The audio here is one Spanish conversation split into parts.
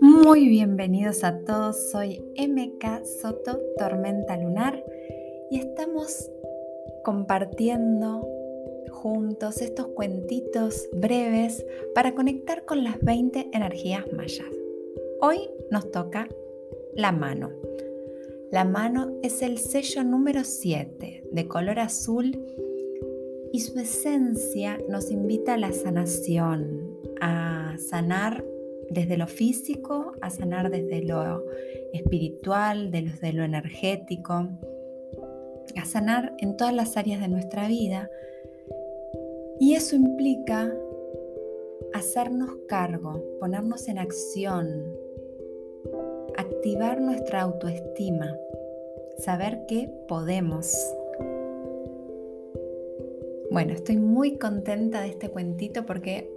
Muy bienvenidos a todos, soy MK Soto, Tormenta Lunar, y estamos compartiendo juntos estos cuentitos breves para conectar con las 20 energías mayas. Hoy nos toca la mano. La mano es el sello número 7 de color azul y su esencia nos invita a la sanación, a sanar desde lo físico a sanar desde lo espiritual, desde lo energético, a sanar en todas las áreas de nuestra vida. Y eso implica hacernos cargo, ponernos en acción, activar nuestra autoestima, saber que podemos. Bueno, estoy muy contenta de este cuentito porque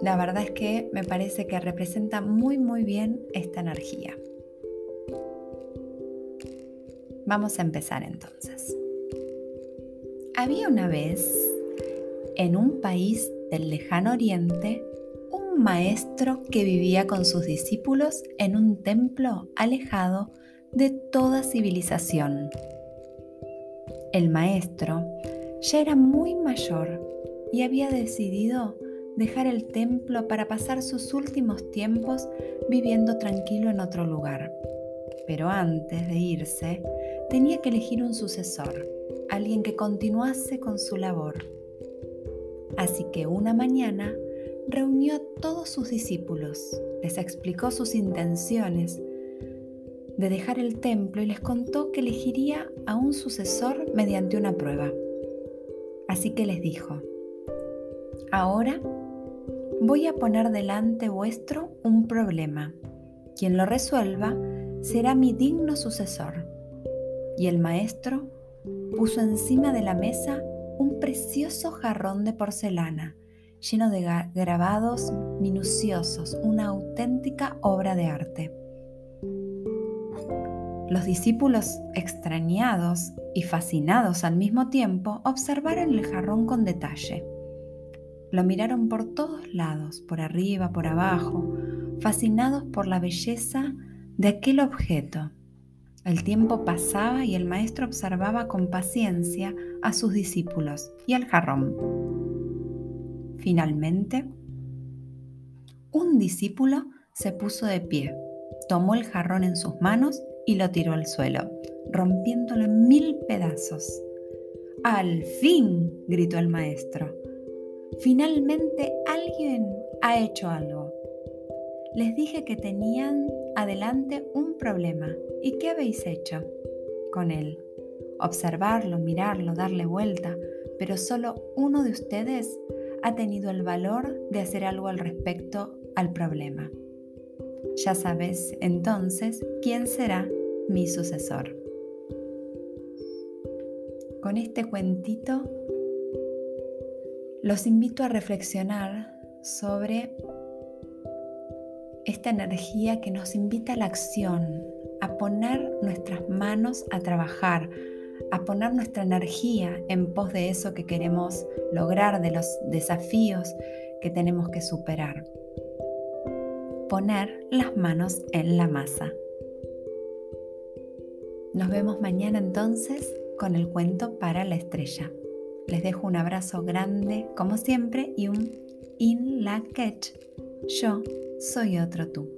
la verdad es que me parece que representa muy muy bien esta energía. Vamos a empezar entonces. Había una vez, en un país del lejano oriente, un maestro que vivía con sus discípulos en un templo alejado de toda civilización. El maestro ya era muy mayor y había decidido dejar el templo para pasar sus últimos tiempos viviendo tranquilo en otro lugar. Pero antes de irse, tenía que elegir un sucesor, alguien que continuase con su labor. Así que una mañana reunió a todos sus discípulos, les explicó sus intenciones de dejar el templo y les contó que elegiría a un sucesor mediante una prueba. Así que les dijo, ahora voy a poner delante vuestro un problema. Quien lo resuelva será mi digno sucesor. Y el maestro puso encima de la mesa un precioso jarrón de porcelana, lleno de grabados minuciosos, una auténtica obra de arte. Los discípulos, extrañados y fascinados al mismo tiempo, observaron el jarrón con detalle. Lo miraron por todos lados, por arriba, por abajo, fascinados por la belleza de aquel objeto. El tiempo pasaba y el maestro observaba con paciencia a sus discípulos y al jarrón. Finalmente, un discípulo se puso de pie, tomó el jarrón en sus manos y lo tiró al suelo, rompiéndolo en mil pedazos. ¡Al fin! gritó el maestro. Finalmente alguien ha hecho algo. Les dije que tenían adelante un problema. ¿Y qué habéis hecho con él? Observarlo, mirarlo, darle vuelta, pero solo uno de ustedes ha tenido el valor de hacer algo al respecto al problema. Ya sabes entonces quién será mi sucesor. Con este cuentito los invito a reflexionar sobre esta energía que nos invita a la acción, a poner nuestras manos a trabajar, a poner nuestra energía en pos de eso que queremos lograr, de los desafíos que tenemos que superar. Poner las manos en la masa. Nos vemos mañana entonces con el cuento para la estrella. Les dejo un abrazo grande, como siempre, y un in la catch. Yo soy otro tú.